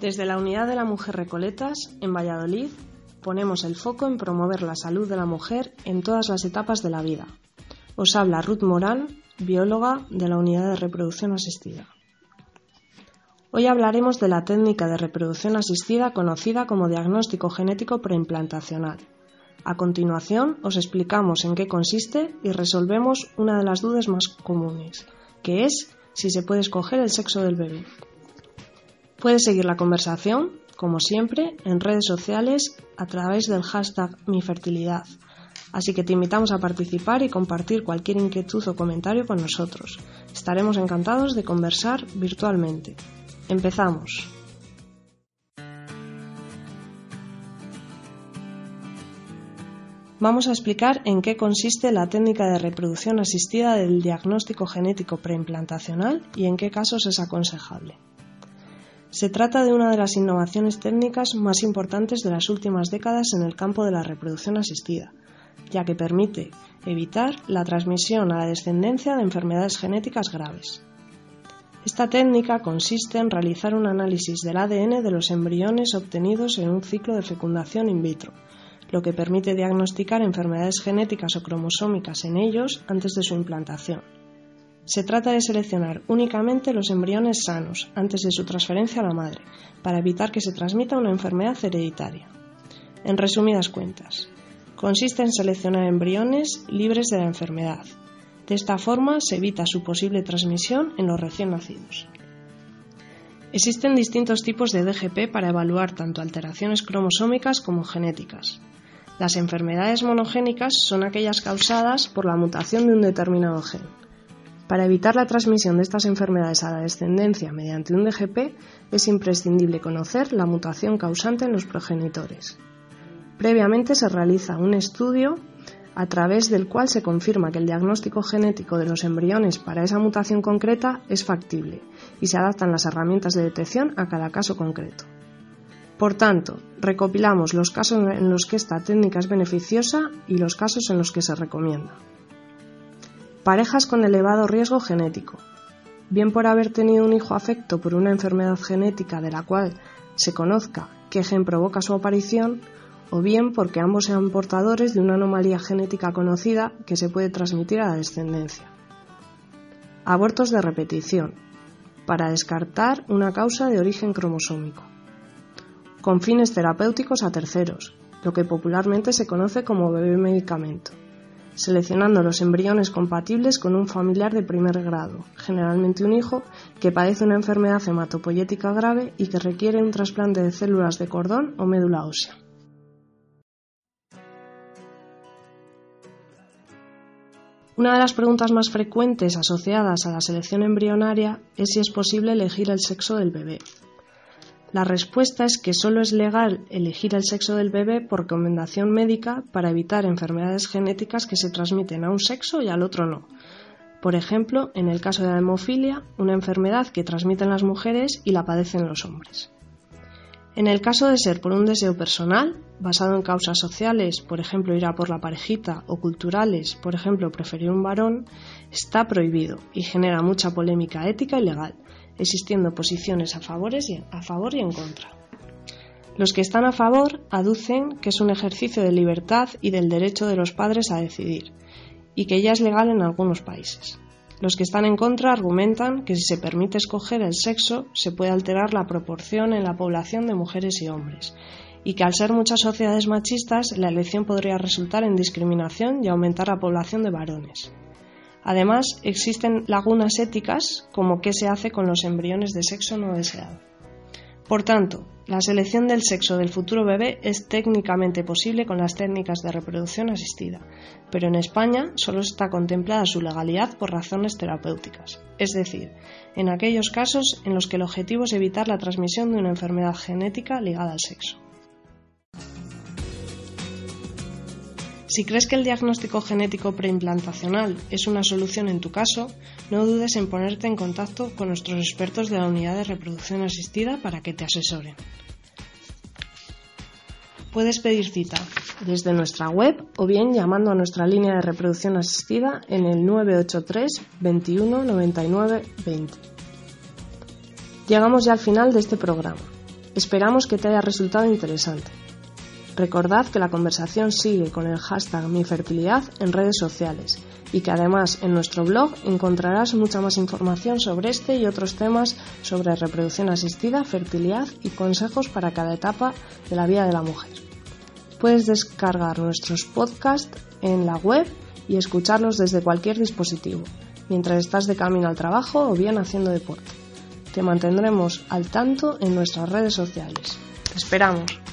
Desde la Unidad de la Mujer Recoletas, en Valladolid, ponemos el foco en promover la salud de la mujer en todas las etapas de la vida. Os habla Ruth Morán, bióloga de la Unidad de Reproducción Asistida. Hoy hablaremos de la técnica de reproducción asistida conocida como diagnóstico genético preimplantacional. A continuación os explicamos en qué consiste y resolvemos una de las dudas más comunes, que es si se puede escoger el sexo del bebé. Puedes seguir la conversación, como siempre, en redes sociales a través del hashtag MiFertilidad. Así que te invitamos a participar y compartir cualquier inquietud o comentario con nosotros. Estaremos encantados de conversar virtualmente. Empezamos. Vamos a explicar en qué consiste la técnica de reproducción asistida del diagnóstico genético preimplantacional y en qué casos es aconsejable. Se trata de una de las innovaciones técnicas más importantes de las últimas décadas en el campo de la reproducción asistida, ya que permite evitar la transmisión a la descendencia de enfermedades genéticas graves. Esta técnica consiste en realizar un análisis del ADN de los embriones obtenidos en un ciclo de fecundación in vitro, lo que permite diagnosticar enfermedades genéticas o cromosómicas en ellos antes de su implantación. Se trata de seleccionar únicamente los embriones sanos antes de su transferencia a la madre, para evitar que se transmita una enfermedad hereditaria. En resumidas cuentas, consiste en seleccionar embriones libres de la enfermedad. De esta forma se evita su posible transmisión en los recién nacidos. Existen distintos tipos de DGP para evaluar tanto alteraciones cromosómicas como genéticas. Las enfermedades monogénicas son aquellas causadas por la mutación de un determinado gen. Para evitar la transmisión de estas enfermedades a la descendencia mediante un DGP, es imprescindible conocer la mutación causante en los progenitores. Previamente se realiza un estudio a través del cual se confirma que el diagnóstico genético de los embriones para esa mutación concreta es factible y se adaptan las herramientas de detección a cada caso concreto. Por tanto, recopilamos los casos en los que esta técnica es beneficiosa y los casos en los que se recomienda. Parejas con elevado riesgo genético. Bien por haber tenido un hijo afecto por una enfermedad genética de la cual se conozca qué gen provoca su aparición, o bien porque ambos sean portadores de una anomalía genética conocida que se puede transmitir a la descendencia. Abortos de repetición, para descartar una causa de origen cromosómico. Con fines terapéuticos a terceros, lo que popularmente se conoce como bebé medicamento seleccionando los embriones compatibles con un familiar de primer grado, generalmente un hijo, que padece una enfermedad hematopoyética grave y que requiere un trasplante de células de cordón o médula ósea. Una de las preguntas más frecuentes asociadas a la selección embrionaria es si es posible elegir el sexo del bebé. La respuesta es que solo es legal elegir el sexo del bebé por recomendación médica para evitar enfermedades genéticas que se transmiten a un sexo y al otro no. Por ejemplo, en el caso de la hemofilia, una enfermedad que transmiten las mujeres y la padecen los hombres. En el caso de ser por un deseo personal, basado en causas sociales, por ejemplo ir a por la parejita, o culturales, por ejemplo preferir un varón, está prohibido y genera mucha polémica ética y legal, existiendo posiciones a, favor y en contra. Los que están a favor aducen que es un ejercicio de libertad y del derecho de los padres a decidir, y que ya es legal en algunos países. Los que están en contra argumentan que si se permite escoger el sexo se puede alterar la proporción en la población de mujeres y hombres, y que al ser muchas sociedades machistas la elección podría resultar en discriminación y aumentar la población de varones. Además, existen lagunas éticas como qué se hace con los embriones de sexo no deseado. Por tanto, la selección del sexo del futuro bebé es técnicamente posible con las técnicas de reproducción asistida, pero en España solo está contemplada su legalidad por razones terapéuticas, es decir, en aquellos casos en los que el objetivo es evitar la transmisión de una enfermedad genética ligada al sexo. Si crees que el diagnóstico genético preimplantacional es una solución en tu caso, no dudes en ponerte en contacto con nuestros expertos de la unidad de reproducción asistida para que te asesoren. Puedes pedir cita desde nuestra web o bien llamando a nuestra línea de reproducción asistida en el 983 21 99 20. Llegamos ya al final de este programa. Esperamos que te haya resultado interesante. Recordad que la conversación sigue con el hashtag MiFertilidad en redes sociales y que además en nuestro blog encontrarás mucha más información sobre este y otros temas sobre reproducción asistida, fertilidad y consejos para cada etapa de la vida de la mujer. Puedes descargar nuestros podcasts en la web y escucharlos desde cualquier dispositivo, mientras estás de camino al trabajo o bien haciendo deporte. Te mantendremos al tanto en nuestras redes sociales. Esperamos.